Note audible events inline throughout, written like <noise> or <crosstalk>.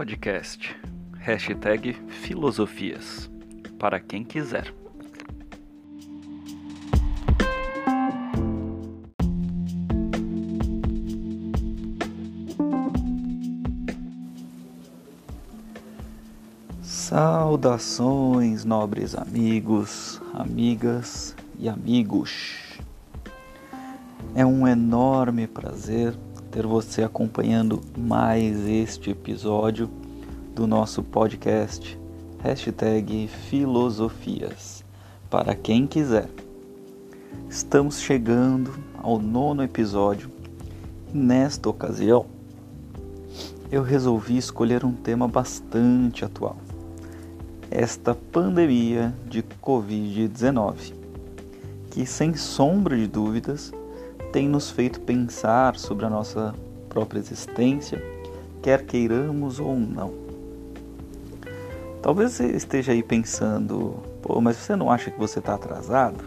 Podcast. Hashtag Filosofias. Para quem quiser. Saudações, nobres amigos, amigas e amigos. É um enorme prazer ter você acompanhando mais este episódio do nosso podcast hashtag Filosofias para quem quiser. Estamos chegando ao nono episódio e nesta ocasião eu resolvi escolher um tema bastante atual. Esta pandemia de Covid-19, que sem sombra de dúvidas tem nos feito pensar sobre a nossa própria existência, quer queiramos ou não. Talvez você esteja aí pensando, pô, mas você não acha que você está atrasado?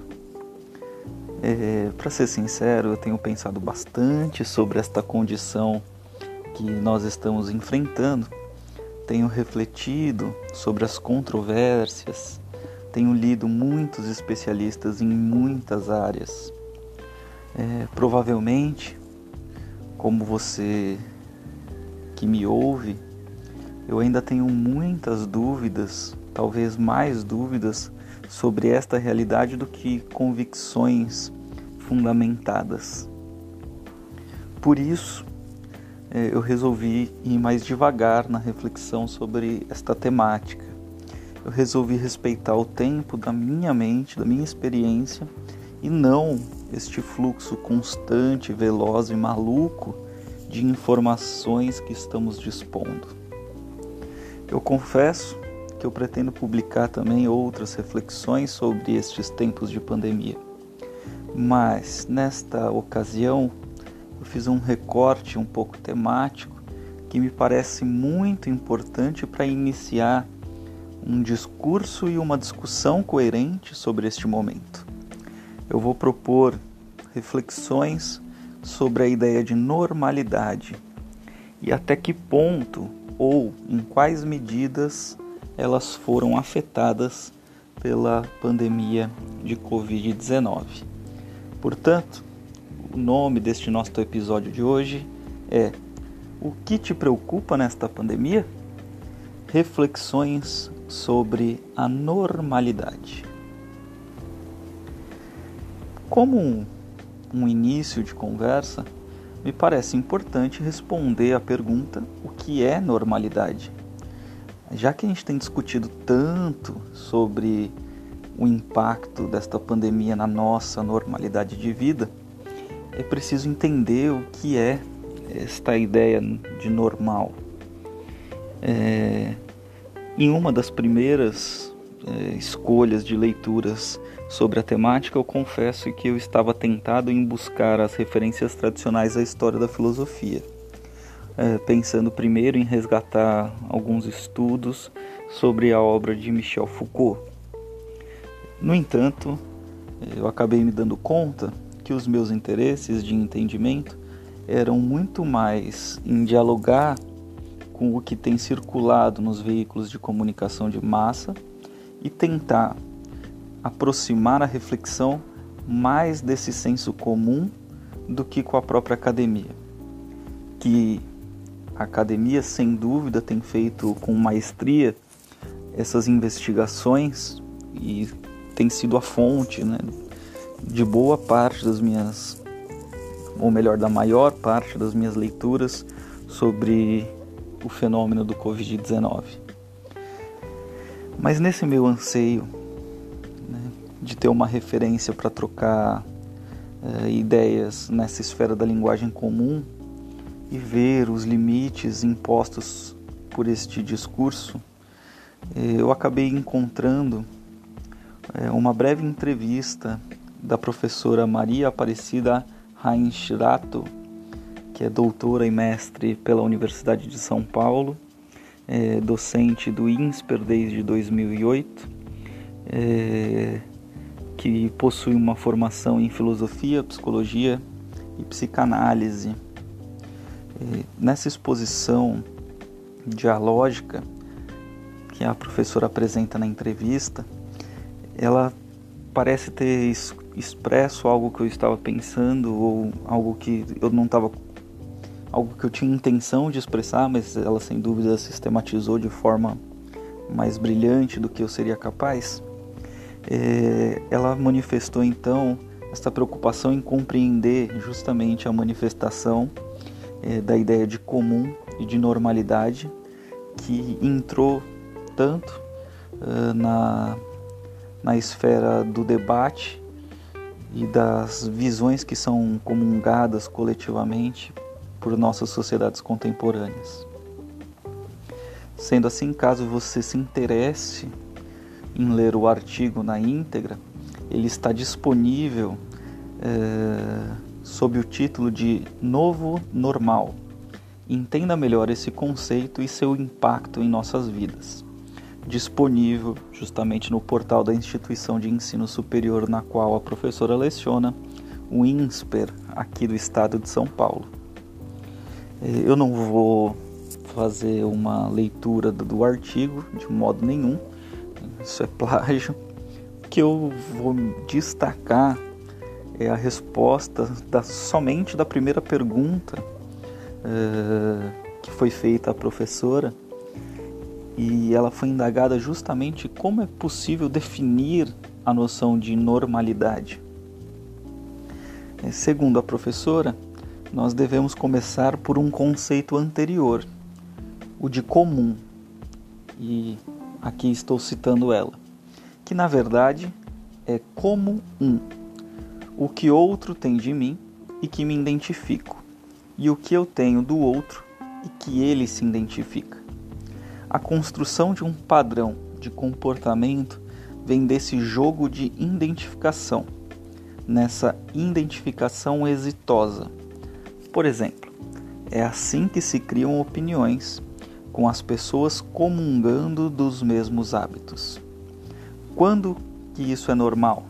É, Para ser sincero, eu tenho pensado bastante sobre esta condição que nós estamos enfrentando. Tenho refletido sobre as controvérsias, tenho lido muitos especialistas em muitas áreas é, provavelmente, como você que me ouve, eu ainda tenho muitas dúvidas, talvez mais dúvidas, sobre esta realidade do que convicções fundamentadas. Por isso, é, eu resolvi ir mais devagar na reflexão sobre esta temática. Eu resolvi respeitar o tempo da minha mente, da minha experiência e não este fluxo constante, veloz e maluco de informações que estamos dispondo. Eu confesso que eu pretendo publicar também outras reflexões sobre estes tempos de pandemia. Mas nesta ocasião eu fiz um recorte um pouco temático que me parece muito importante para iniciar um discurso e uma discussão coerente sobre este momento eu vou propor reflexões sobre a ideia de normalidade e até que ponto ou em quais medidas elas foram afetadas pela pandemia de Covid-19. Portanto, o nome deste nosso episódio de hoje é O que te preocupa nesta pandemia? Reflexões sobre a normalidade. Como um, início de conversa, me parece importante responder à pergunta: o que é normalidade? Já que a gente tem discutido tanto sobre o impacto desta pandemia na nossa normalidade de vida, é preciso entender o que é esta ideia de normal. É, em uma das primeiras é, escolhas de leituras Sobre a temática, eu confesso que eu estava tentado em buscar as referências tradicionais à história da filosofia, é, pensando primeiro em resgatar alguns estudos sobre a obra de Michel Foucault. No entanto, eu acabei me dando conta que os meus interesses de entendimento eram muito mais em dialogar com o que tem circulado nos veículos de comunicação de massa e tentar aproximar a reflexão mais desse senso comum do que com a própria academia. Que a academia, sem dúvida, tem feito com maestria essas investigações e tem sido a fonte né, de boa parte das minhas, ou melhor, da maior parte das minhas leituras sobre o fenômeno do Covid-19. Mas nesse meu anseio de ter uma referência para trocar uh, ideias nessa esfera da linguagem comum e ver os limites impostos por este discurso, eh, eu acabei encontrando eh, uma breve entrevista da professora Maria Aparecida Reinschrato, que é doutora e mestre pela Universidade de São Paulo, é, docente do INSPER desde 2008, é, que possui uma formação em filosofia, psicologia e psicanálise. Nessa exposição, dialógica que a professora apresenta na entrevista, ela parece ter expresso algo que eu estava pensando ou algo que eu não estava algo que eu tinha intenção de expressar, mas ela sem dúvida sistematizou de forma mais brilhante do que eu seria capaz. É, ela manifestou então essa preocupação em compreender justamente a manifestação é, da ideia de comum e de normalidade que entrou tanto uh, na, na esfera do debate e das visões que são comungadas coletivamente por nossas sociedades contemporâneas. Sendo assim, caso você se interesse em ler o artigo na íntegra, ele está disponível é, sob o título de Novo Normal. Entenda melhor esse conceito e seu impacto em nossas vidas. Disponível justamente no portal da instituição de ensino superior na qual a professora leciona, o INSPER, aqui do estado de São Paulo. É, eu não vou fazer uma leitura do artigo de modo nenhum, isso é <laughs> plágio. O que eu vou destacar é a resposta da, somente da primeira pergunta uh, que foi feita à professora e ela foi indagada justamente como é possível definir a noção de normalidade. É, segundo a professora, nós devemos começar por um conceito anterior, o de comum. E aqui estou citando ela, que na verdade é como um, o que outro tem de mim e que me identifico, e o que eu tenho do outro e que ele se identifica. A construção de um padrão de comportamento vem desse jogo de identificação, nessa identificação exitosa por exemplo, é assim que se criam opiniões, com as pessoas comungando dos mesmos hábitos. Quando que isso é normal?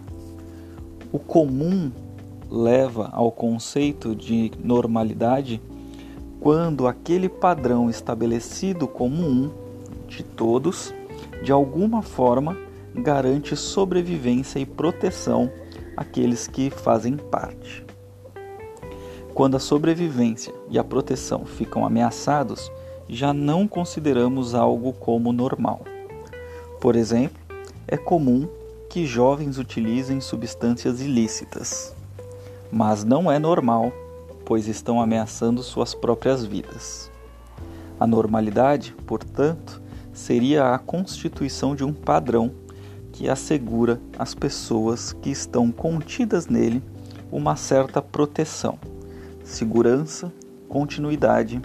O comum leva ao conceito de normalidade quando aquele padrão estabelecido como um de todos, de alguma forma, garante sobrevivência e proteção àqueles que fazem parte. Quando a sobrevivência e a proteção ficam ameaçados, já não consideramos algo como normal. Por exemplo, é comum que jovens utilizem substâncias ilícitas, mas não é normal, pois estão ameaçando suas próprias vidas. A normalidade, portanto, seria a constituição de um padrão que assegura às pessoas que estão contidas nele uma certa proteção segurança, continuidade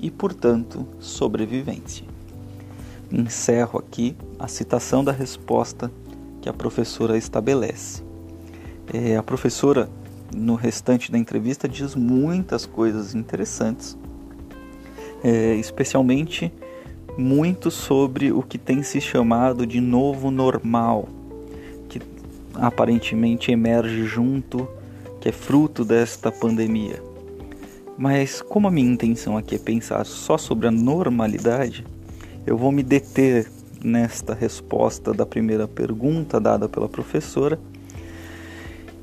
e, portanto, sobrevivência. Encerro aqui a citação da resposta que a professora estabelece. É, a professora, no restante da entrevista, diz muitas coisas interessantes, é, especialmente muito sobre o que tem se chamado de novo normal, que aparentemente emerge junto, que é fruto desta pandemia. Mas como a minha intenção aqui é pensar só sobre a normalidade, eu vou me deter nesta resposta da primeira pergunta dada pela professora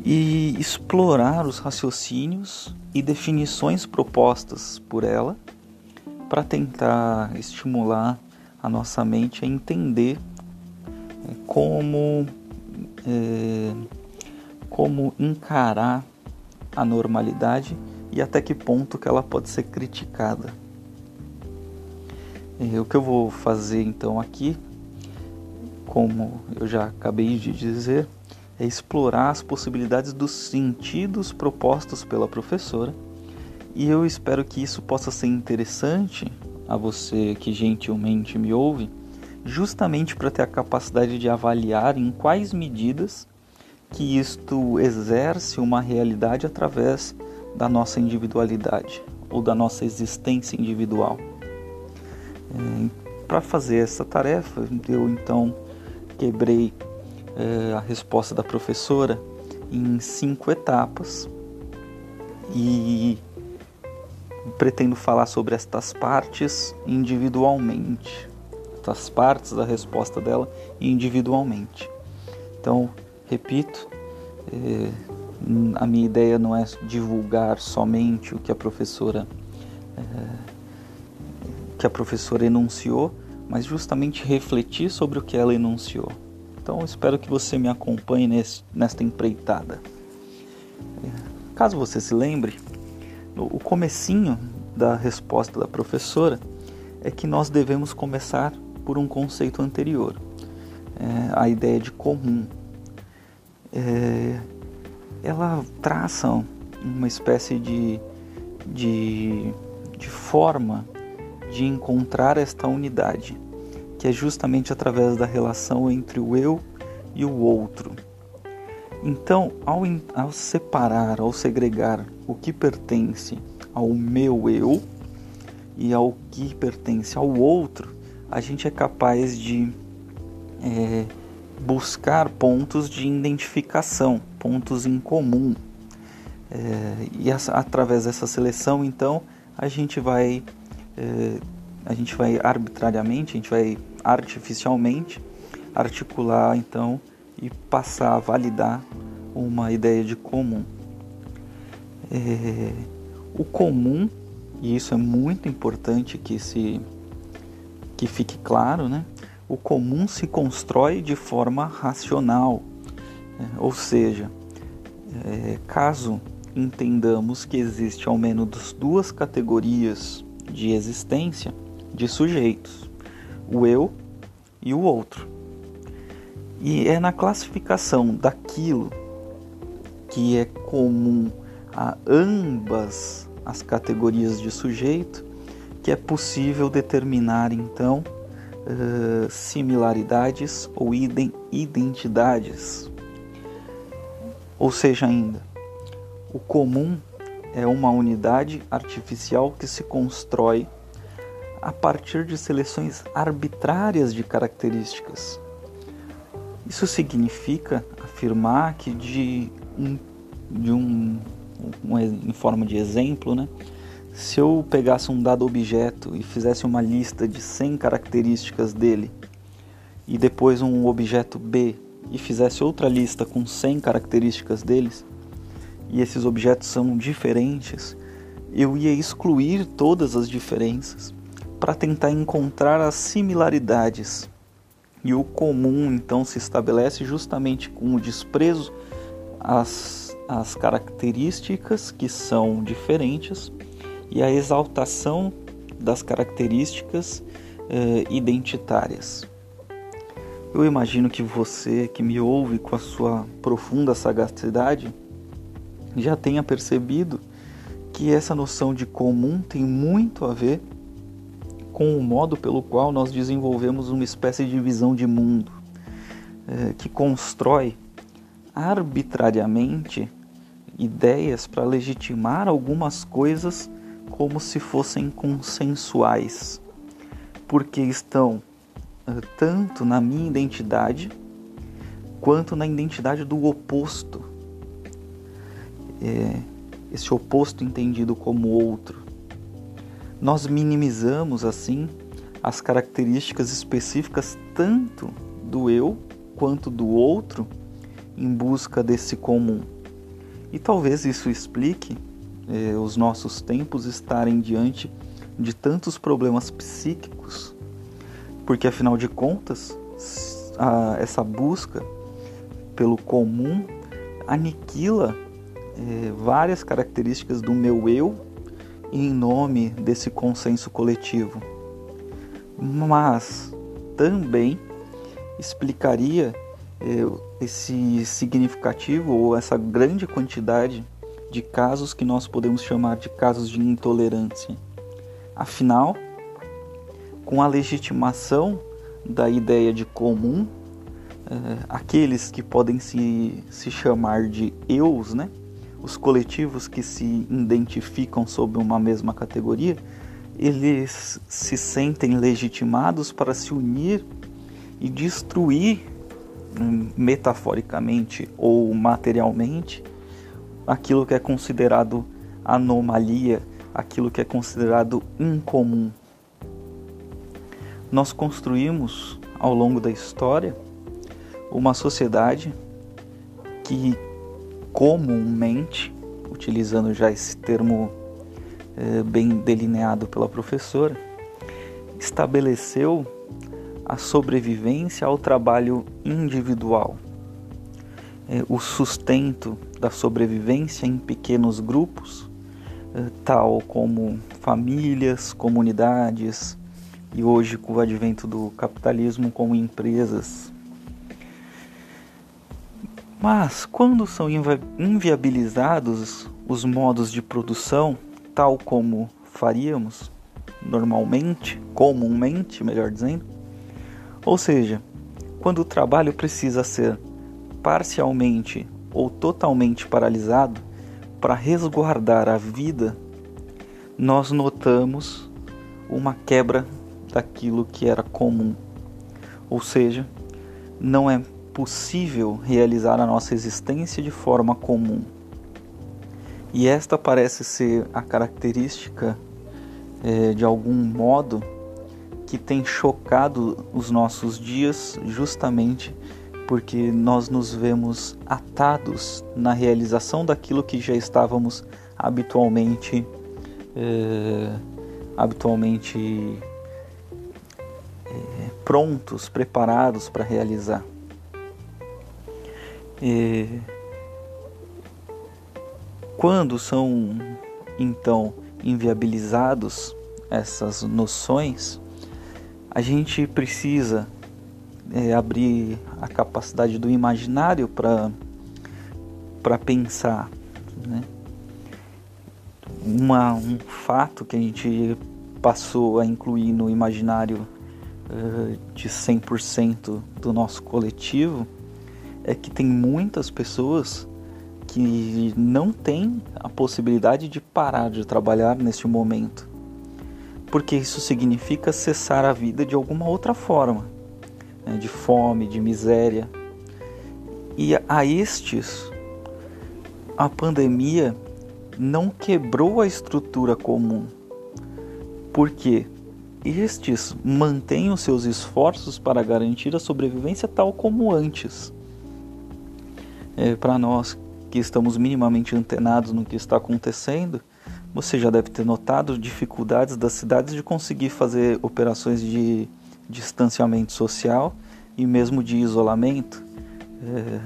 e explorar os raciocínios e definições propostas por ela para tentar estimular a nossa mente a entender é, como, é, como encarar a normalidade e até que ponto que ela pode ser criticada. E o que eu vou fazer então aqui, como eu já acabei de dizer, é explorar as possibilidades dos sentidos propostos pela professora e eu espero que isso possa ser interessante a você que gentilmente me ouve, justamente para ter a capacidade de avaliar em quais medidas que isto exerce uma realidade através da nossa individualidade ou da nossa existência individual. É, Para fazer essa tarefa, eu então quebrei é, a resposta da professora em cinco etapas e pretendo falar sobre estas partes individualmente, estas partes da resposta dela individualmente. Então, repito, eh, a minha ideia não é divulgar somente o que a professora eh, que a professora enunciou, mas justamente refletir sobre o que ela enunciou. Então, espero que você me acompanhe nesse, nesta empreitada. Caso você se lembre, o comecinho da resposta da professora é que nós devemos começar por um conceito anterior, é, a ideia de comum. É, ela traça uma espécie de, de, de forma de encontrar esta unidade, que é justamente através da relação entre o eu e o outro. Então, ao, ao separar, ao segregar o que pertence ao meu eu e ao que pertence ao outro, a gente é capaz de é, buscar pontos de identificação, pontos em comum. É, e essa, através dessa seleção, então, a gente vai é, a gente vai arbitrariamente, a gente vai artificialmente articular então e passar a validar uma ideia de comum. É, o comum, e isso é muito importante que se que fique claro, né? O comum se constrói de forma racional? Ou seja, é, caso entendamos que existe ao menos duas categorias de existência de sujeitos, o eu e o outro. E é na classificação daquilo que é comum a ambas as categorias de sujeito que é possível determinar então uh, similaridades ou identidades. Ou seja, ainda, o comum é uma unidade artificial que se constrói a partir de seleções arbitrárias de características. Isso significa afirmar que de um, de um, um em forma de exemplo, né, se eu pegasse um dado objeto e fizesse uma lista de 100 características dele e depois um objeto B e fizesse outra lista com 100 características deles, e esses objetos são diferentes, eu ia excluir todas as diferenças para tentar encontrar as similaridades. E o comum então se estabelece justamente com o desprezo às, às características que são diferentes e a exaltação das características eh, identitárias. Eu imagino que você que me ouve com a sua profunda sagacidade já tenha percebido que essa noção de comum tem muito a ver com o modo pelo qual nós desenvolvemos uma espécie de visão de mundo é, que constrói arbitrariamente ideias para legitimar algumas coisas como se fossem consensuais, porque estão tanto na minha identidade quanto na identidade do oposto é, esse oposto entendido como outro. Nós minimizamos assim as características específicas tanto do eu quanto do outro em busca desse comum. E talvez isso explique é, os nossos tempos estarem diante de tantos problemas psíquicos, porque afinal de contas, a, essa busca pelo comum aniquila é, várias características do meu eu em nome desse consenso coletivo, mas também explicaria é, esse significativo ou essa grande quantidade de casos que nós podemos chamar de casos de intolerância. Afinal, com a legitimação da ideia de comum, é, aqueles que podem se, se chamar de eus, né? os coletivos que se identificam sob uma mesma categoria, eles se sentem legitimados para se unir e destruir hum, metaforicamente ou materialmente aquilo que é considerado anomalia, aquilo que é considerado incomum. Nós construímos ao longo da história uma sociedade que comumente, utilizando já esse termo é, bem delineado pela professora, estabeleceu a sobrevivência ao trabalho individual, é, o sustento da sobrevivência em pequenos grupos, é, tal como famílias, comunidades e hoje com o advento do capitalismo como empresas. Mas quando são inviabilizados os modos de produção, tal como faríamos normalmente, comumente, melhor dizendo, ou seja, quando o trabalho precisa ser parcialmente ou totalmente paralisado para resguardar a vida, nós notamos uma quebra daquilo que era comum. Ou seja, não é possível realizar a nossa existência de forma comum. E esta parece ser a característica, é, de algum modo, que tem chocado os nossos dias, justamente porque nós nos vemos atados na realização daquilo que já estávamos habitualmente, é, habitualmente prontos, preparados para realizar. E quando são então inviabilizados essas noções, a gente precisa é, abrir a capacidade do imaginário para para pensar, né? Uma, um fato que a gente passou a incluir no imaginário de 100% do nosso coletivo é que tem muitas pessoas que não têm a possibilidade de parar de trabalhar neste momento, porque isso significa cessar a vida de alguma outra forma, né, de fome, de miséria. E a estes, a pandemia não quebrou a estrutura comum, porque estes mantêm os seus esforços para garantir a sobrevivência tal como antes é, para nós que estamos minimamente antenados no que está acontecendo, você já deve ter notado dificuldades das cidades de conseguir fazer operações de distanciamento social e mesmo de isolamento. É,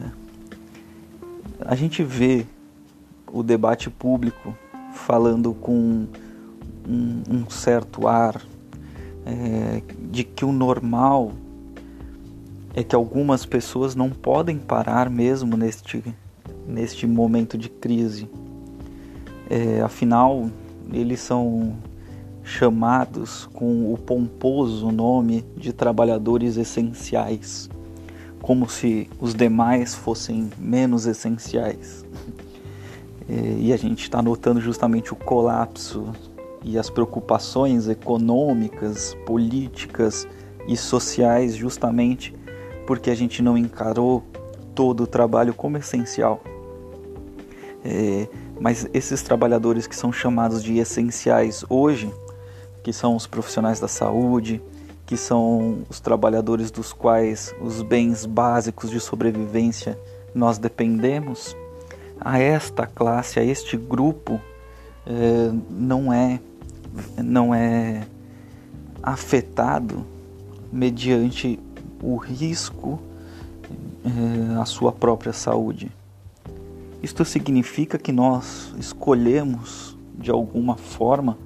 a gente vê o debate público falando com um, um certo ar é, de que o normal é que algumas pessoas não podem parar mesmo neste, neste momento de crise. É, afinal, eles são chamados com o pomposo nome de trabalhadores essenciais, como se os demais fossem menos essenciais. <laughs> É, e a gente está notando justamente o colapso e as preocupações econômicas, políticas e sociais, justamente porque a gente não encarou todo o trabalho como essencial. É, mas esses trabalhadores que são chamados de essenciais hoje, que são os profissionais da saúde, que são os trabalhadores dos quais os bens básicos de sobrevivência nós dependemos, a esta classe, a este grupo, é, não é não é afetado mediante o risco é, à sua própria saúde. Isto significa que nós escolhemos de alguma forma,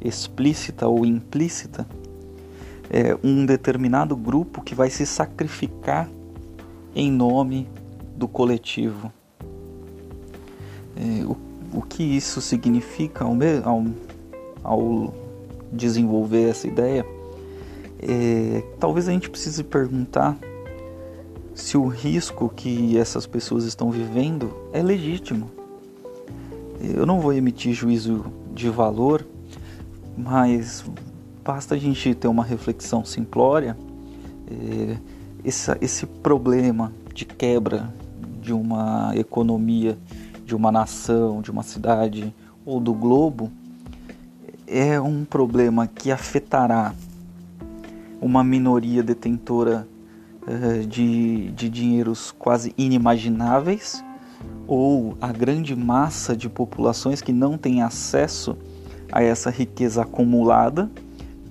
explícita ou implícita, é, um determinado grupo que vai se sacrificar em nome do coletivo. O, o que isso significa ao, ao, desenvolver essa ideia? é, talvez a gente precise perguntar se o risco que essas pessoas estão vivendo é legítimo. Eu não vou emitir juízo de valor, mas basta a gente ter uma reflexão simplória. É, esse, esse problema de quebra de uma economia, de uma nação, de uma cidade ou do globo, é um problema que afetará uma minoria detentora uh, de, de dinheiros quase inimagináveis ou a grande massa de populações que não tem acesso a essa riqueza acumulada,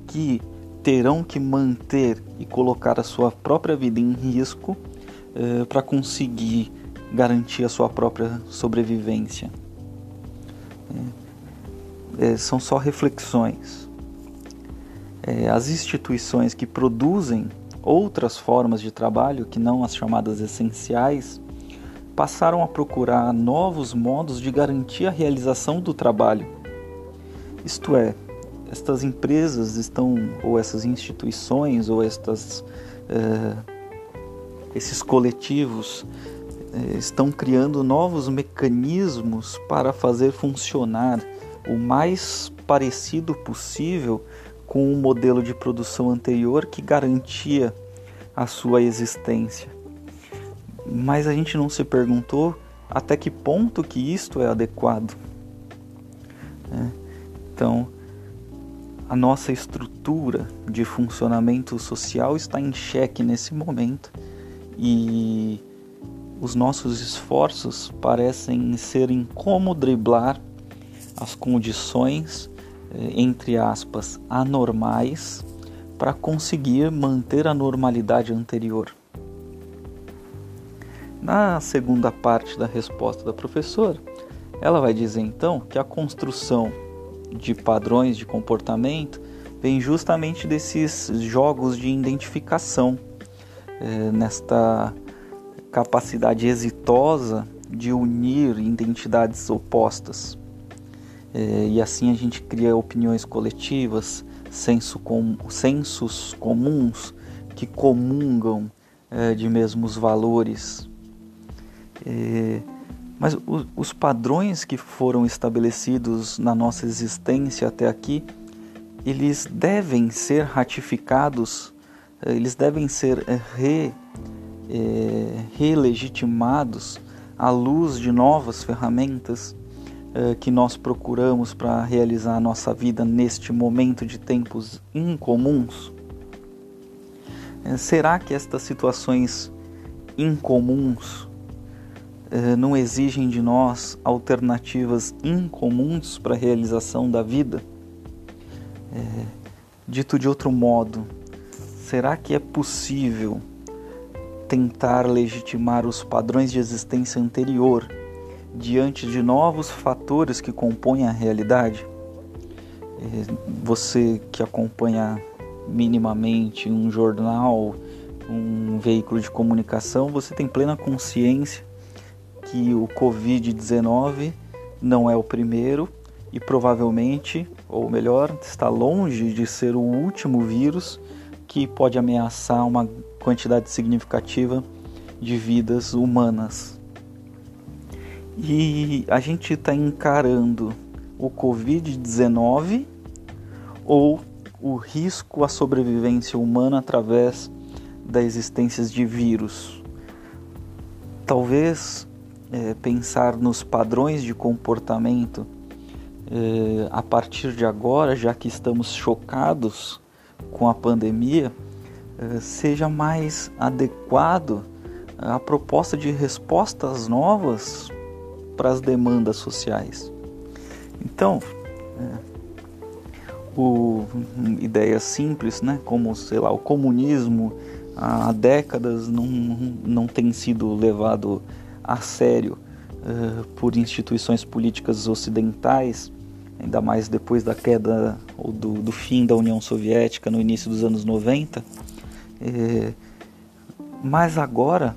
que terão que manter e colocar a sua própria vida em risco uh, para conseguir garantir a sua própria sobrevivência. É, é, são só reflexões. É, as instituições que produzem outras formas de trabalho, que não as chamadas essenciais, passaram a procurar novos modos de garantir a realização do trabalho. Isto é, estas empresas estão, ou essas instituições, ou estas, uh, esses coletivos uh, estão criando novos mecanismos para fazer funcionar o mais parecido possível com o modelo de produção anterior que garantia a sua existência. Mas a gente não se perguntou até que ponto que isto é adequado. É. Então, a nossa estrutura de funcionamento social está em xeque nesse momento e os nossos esforços parecem ser em como driblar as condições, eh, entre aspas, anormais para conseguir manter a normalidade anterior. Na segunda parte da resposta da professora, ela vai dizer então que a construção de padrões de comportamento vem justamente desses jogos de identificação, é, nesta capacidade exitosa de unir identidades opostas. É, e assim a gente cria opiniões coletivas, senso com, sensos comuns que comungam é, de mesmos valores. É, mas os padrões que foram estabelecidos na nossa existência até aqui, eles devem ser ratificados, eh, eles devem ser eh, re, é, relegitimados à luz de novas ferramentas que nós procuramos para realizar a nossa vida neste momento de tempos incomuns? É, será que estas situações incomuns eh, não exigem de nós alternativas incomuns para a realização da vida? Dito de outro modo, será que é possível tentar legitimar os padrões de existência anterior diante de novos fatores que compõem a realidade? É, você que acompanha minimamente um jornal, um veículo de comunicação, você tem plena consciência que o Covid-19 não é o primeiro e provavelmente, ou melhor, está longe de ser o último vírus que pode ameaçar uma quantidade significativa de vidas humanas. E a gente está encarando o Covid-19 ou o risco à sobrevivência humana através da existência de vírus. Talvez é, pensar nos padrões de comportamento é, a partir de agora, já que estamos chocados com a pandemia, é, seja mais adequado a proposta de respostas novas para as demandas sociais. Então, é, o, ideias simples, né, como sei lá, o comunismo há décadas não, não tem sido levado a sério uh, por instituições políticas ocidentais, ainda mais depois da queda ou do, do fim da União Soviética no início dos anos 90. É, mas agora,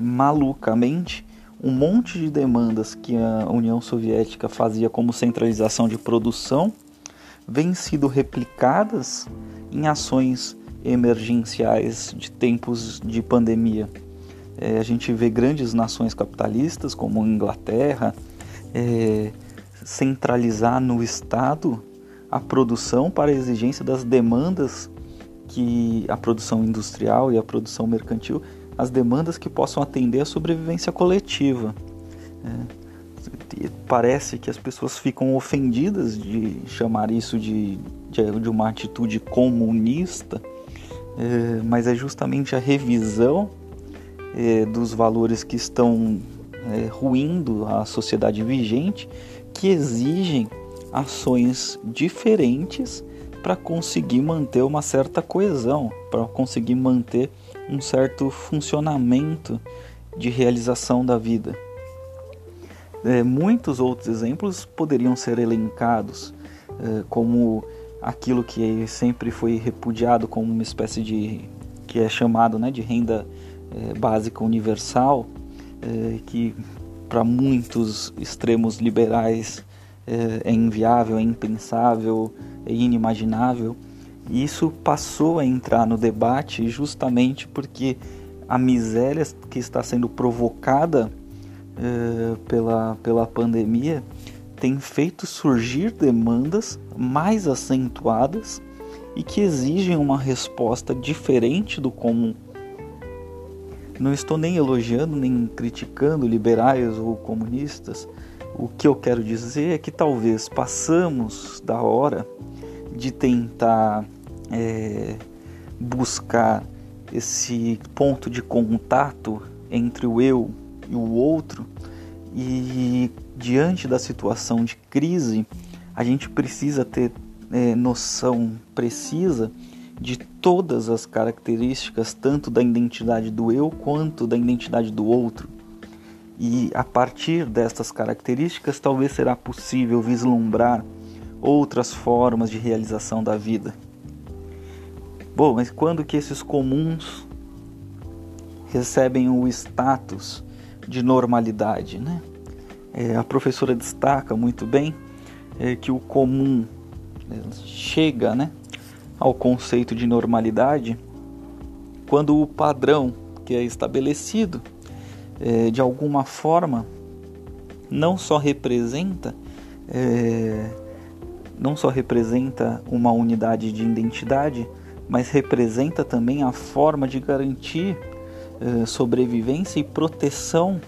malucamente, um monte de demandas que a União Soviética fazia como centralização de produção vêm sido replicadas em ações emergenciais de tempos de pandemia. É, a gente vê grandes nações capitalistas, como a Inglaterra, é, centralizar no Estado a produção para a exigência das demandas que a produção industrial e a produção mercantil, as demandas que possam atender a sobrevivência coletiva. É, parece que as pessoas ficam ofendidas de chamar isso de, de, de uma atitude comunista, é, mas é justamente a revisão é, dos valores que estão é, ruindo a sociedade vigente que exigem ações diferentes para conseguir manter uma certa coesão, para conseguir manter um certo funcionamento de realização da vida. É, muitos outros exemplos poderiam ser elencados, é, como aquilo que sempre foi repudiado como uma espécie de que é chamado né, de renda é, básica universal, é, que para muitos extremos liberais é, é inviável, é impensável, é inimaginável. E isso passou a entrar no debate justamente porque a miséria que está sendo provocada eh, pela, pela pandemia tem feito surgir demandas mais acentuadas e que exigem uma resposta diferente do comum. Não estou nem elogiando nem criticando liberais ou comunistas. O que eu quero dizer é que talvez passamos da hora de tentar é, buscar esse ponto de contato entre o eu e o outro, e diante da situação de crise, a gente precisa ter é, noção precisa de todas as características, tanto da identidade do eu quanto da identidade do outro. E a partir destas características, talvez será possível vislumbrar outras formas de realização da vida. Bom, mas quando que esses comuns recebem o status de normalidade, né? É, a professora destaca muito bem é, que o comum é, chega, né, ao conceito de normalidade quando o padrão que é estabelecido é, de alguma forma não só representa é, não só representa uma unidade de identidade, mas representa também a forma de garantir eh, sobrevivência e proteção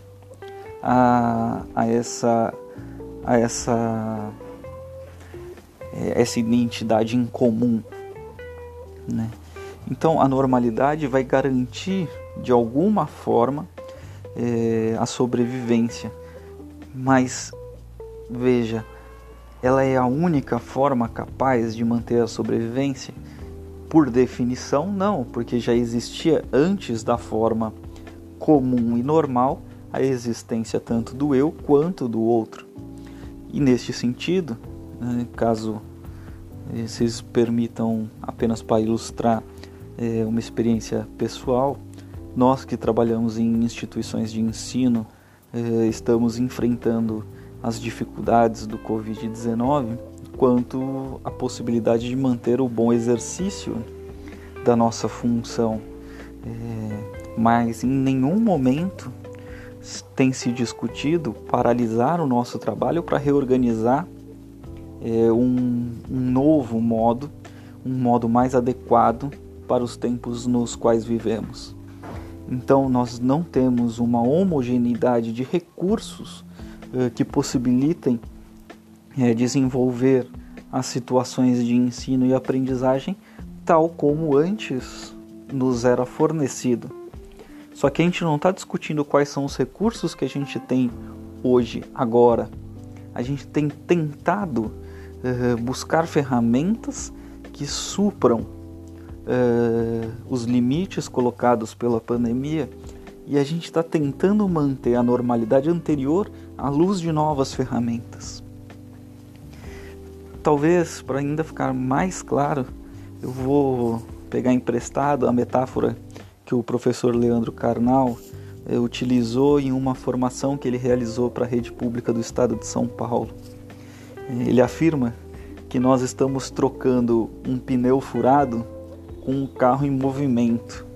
a, a essa a essa eh, essa identidade em comum, né? Então a normalidade vai garantir de alguma forma eh, a sobrevivência, mas veja, ela é a única forma capaz de manter a sobrevivência por definição, não, porque já existia antes da forma comum e normal a existência tanto do eu quanto do outro. E neste sentido, né, caso vocês permitam apenas para ilustrar é, uma experiência pessoal, nós que trabalhamos em instituições de ensino é, estamos enfrentando as dificuldades do Covid-19 quanto à possibilidade de manter o bom exercício da nossa função. É, mas em nenhum momento tem se discutido paralisar o nosso trabalho para reorganizar é, um, um novo modo, um modo mais adequado para os tempos nos quais vivemos. Então, nós não temos uma homogeneidade de recursos eh, que possibilitem é, desenvolver as situações de ensino e aprendizagem tal como antes nos era fornecido. Só que a gente não está discutindo quais são os recursos que a gente tem hoje, agora. A gente tem tentado uh, buscar ferramentas que supram uh, os limites colocados pela pandemia e a gente está tentando manter a normalidade anterior à luz de novas ferramentas. Talvez, para ainda ficar mais claro, eu vou pegar emprestado a metáfora que o professor Leandro Carnal eh, utilizou em uma formação que ele realizou para a rede pública do estado de São Paulo. Ele afirma que nós estamos trocando um pneu furado com um carro em movimento.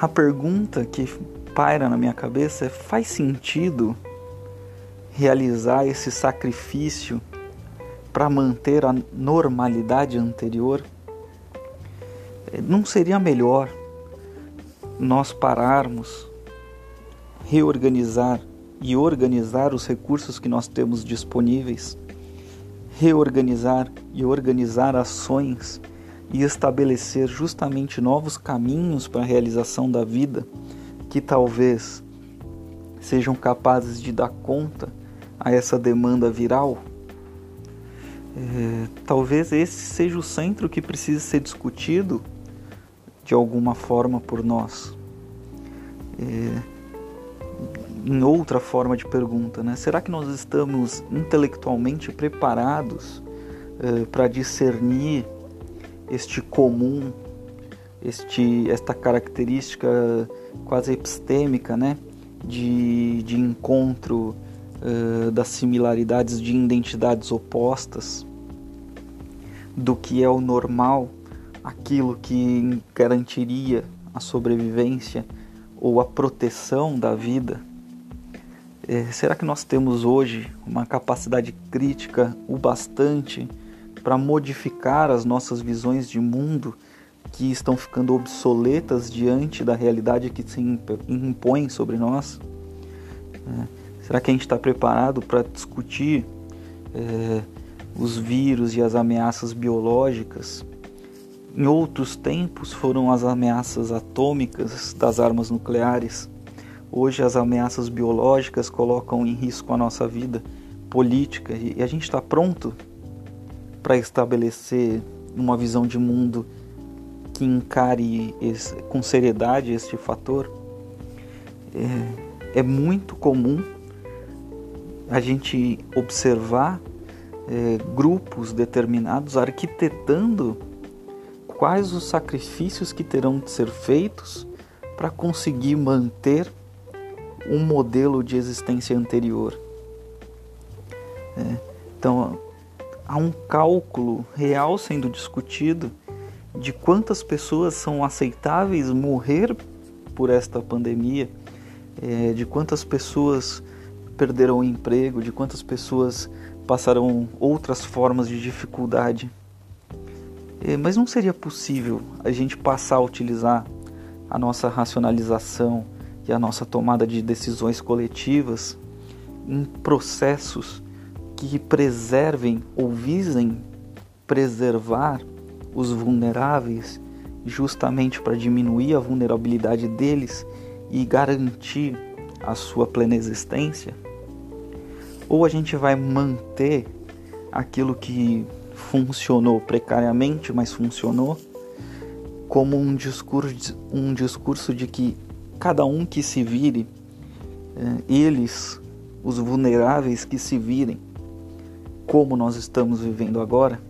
A pergunta que paira na minha cabeça é: faz sentido realizar esse sacrifício para manter a normalidade anterior? Não seria melhor nós pararmos, reorganizar e organizar os recursos que nós temos disponíveis, reorganizar e organizar ações e estabelecer justamente novos caminhos para a realização da vida que talvez sejam capazes de dar conta a essa demanda viral? É, talvez esse seja o centro que precisa ser discutido de alguma forma por nós. É, em outra forma de pergunta, né? será que nós estamos intelectualmente preparados é, para discernir este comum, este, esta característica quase epistêmica né? de, de encontro uh, das similaridades de identidades opostas, do que é o normal, aquilo que garantiria a sobrevivência ou a proteção da vida. É, será que nós temos hoje uma capacidade crítica o bastante para modificar as nossas visões de mundo que estão ficando obsoletas diante da realidade que se impõe sobre nós? É, será que a gente está preparado para discutir é, os vírus e as ameaças biológicas? Em outros tempos foram as ameaças atômicas das armas nucleares. Hoje as ameaças biológicas colocam em risco a nossa vida política e a gente está pronto para estabelecer uma visão de mundo que encare esse, com seriedade este fator. É, é, muito comum a gente observar é, grupos determinados arquitetando quais os sacrifícios que terão de ser feitos para conseguir manter um modelo de existência anterior. É, então, há um cálculo real sendo discutido de quantas pessoas são aceitáveis morrer por esta pandemia, é, de quantas pessoas perderão o emprego, de quantas pessoas passarão outras formas de dificuldade. É, mas não seria possível a gente passar a utilizar a nossa racionalização e a nossa tomada de decisões coletivas em processos que preservem ou visem preservar os vulneráveis, justamente para diminuir a vulnerabilidade deles e garantir a sua plena existência? Ou a gente vai manter aquilo que funcionou precariamente, mas funcionou, como um discurso, um discurso de que cada um que se vire, eh, eles, os vulneráveis que se virem, como nós estamos vivendo agora,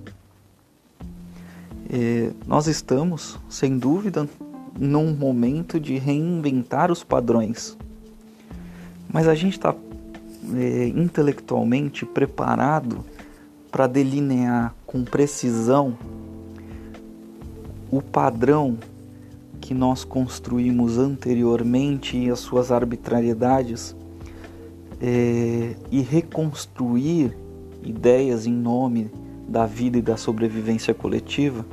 é, nós estamos, sem dúvida, num momento de reinventar os padrões. Mas a gente está é, intelectualmente preparado para delinear com precisão o padrão que nós construímos anteriormente e as suas arbitrariedades é, e reconstruir ideias em nome da vida e da sobrevivência coletiva?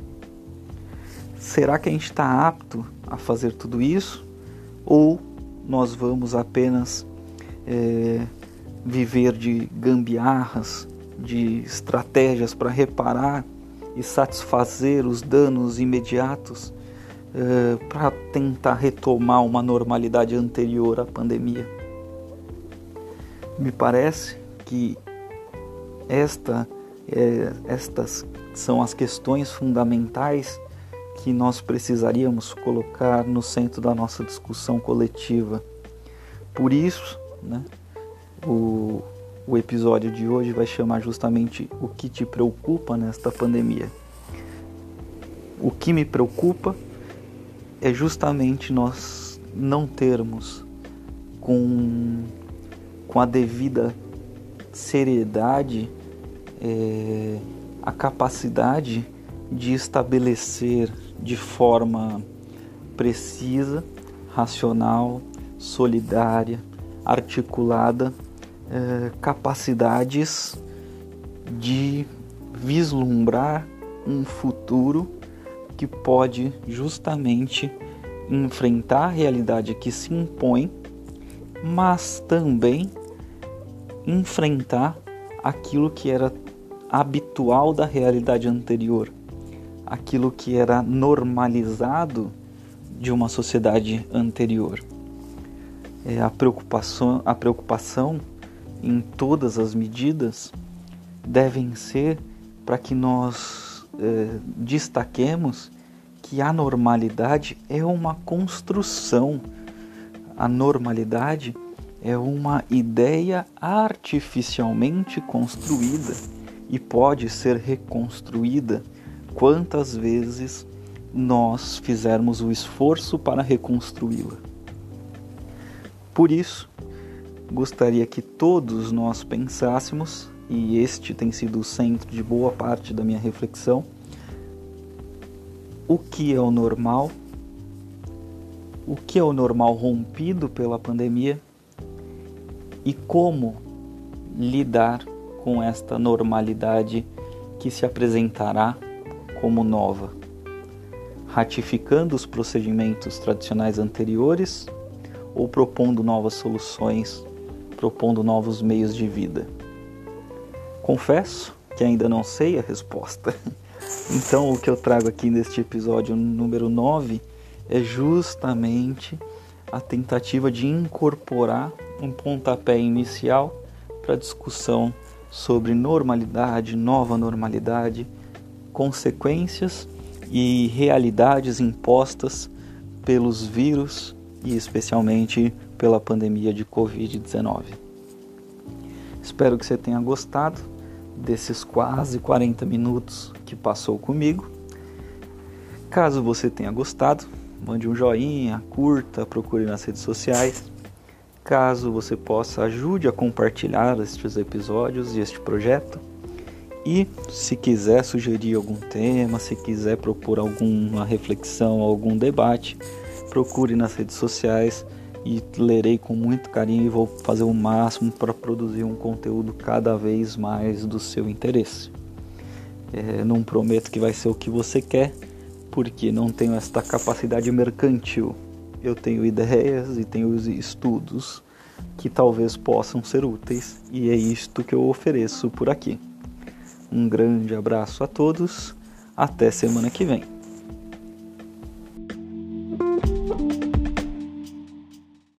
Será que a gente está apto a fazer tudo isso? Ou nós vamos apenas é, viver de gambiarras, de estratégias para reparar e satisfazer os danos imediatos é, para tentar retomar uma normalidade anterior à pandemia? Me parece que esta é, estas são as questões fundamentais que nós precisaríamos colocar no centro da nossa discussão coletiva. Por isso, né, o, o episódio de hoje vai chamar justamente o que te preocupa nesta pandemia. O que me preocupa é justamente nós não termos com, com a devida seriedade é, a capacidade de estabelecer de forma precisa, racional, solidária, articulada, é, capacidades de vislumbrar um futuro que pode justamente enfrentar a realidade que se impõe, mas também enfrentar aquilo que era habitual da realidade anterior, aquilo que era normalizado de uma sociedade anterior. É, a, preocupação, a preocupação em todas as medidas devem ser para que nós é, destaquemos que a normalidade é uma construção. A normalidade é uma ideia artificialmente construída e pode ser reconstruída quantas vezes nós fizermos o esforço para reconstruí-la. Por isso, gostaria que todos nós pensássemos, e este tem sido o centro de boa parte da minha reflexão, o que é o normal, o que é o normal rompido pela pandemia e como lidar com esta normalidade que se apresentará como nova, ratificando os procedimentos tradicionais anteriores ou propondo novas soluções, propondo novos meios de vida. Confesso que ainda não sei a resposta. <laughs> Então, o que eu trago aqui neste episódio número 9 é justamente a tentativa de incorporar um pontapé inicial para a discussão sobre normalidade, nova normalidade, consequências e realidades impostas pelos vírus e especialmente pela pandemia de Covid-19. Espero que você tenha gostado desses quase 40 minutos que passou comigo. Caso você tenha gostado, mande um joinha, curta, procure nas redes sociais. Caso você possa, ajude a compartilhar estes episódios e este projeto. E se quiser sugerir algum tema, se quiser propor alguma reflexão, algum debate, procure nas redes sociais e lerei com muito carinho e vou fazer o máximo para produzir um conteúdo cada vez mais do seu interesse. É, não prometo que vai ser o que você quer, porque não tenho esta capacidade mercantil eu tenho ideias e tenho estudos que talvez possam ser úteis e é isto que eu ofereço por aqui. Um grande abraço a todos, até semana que vem.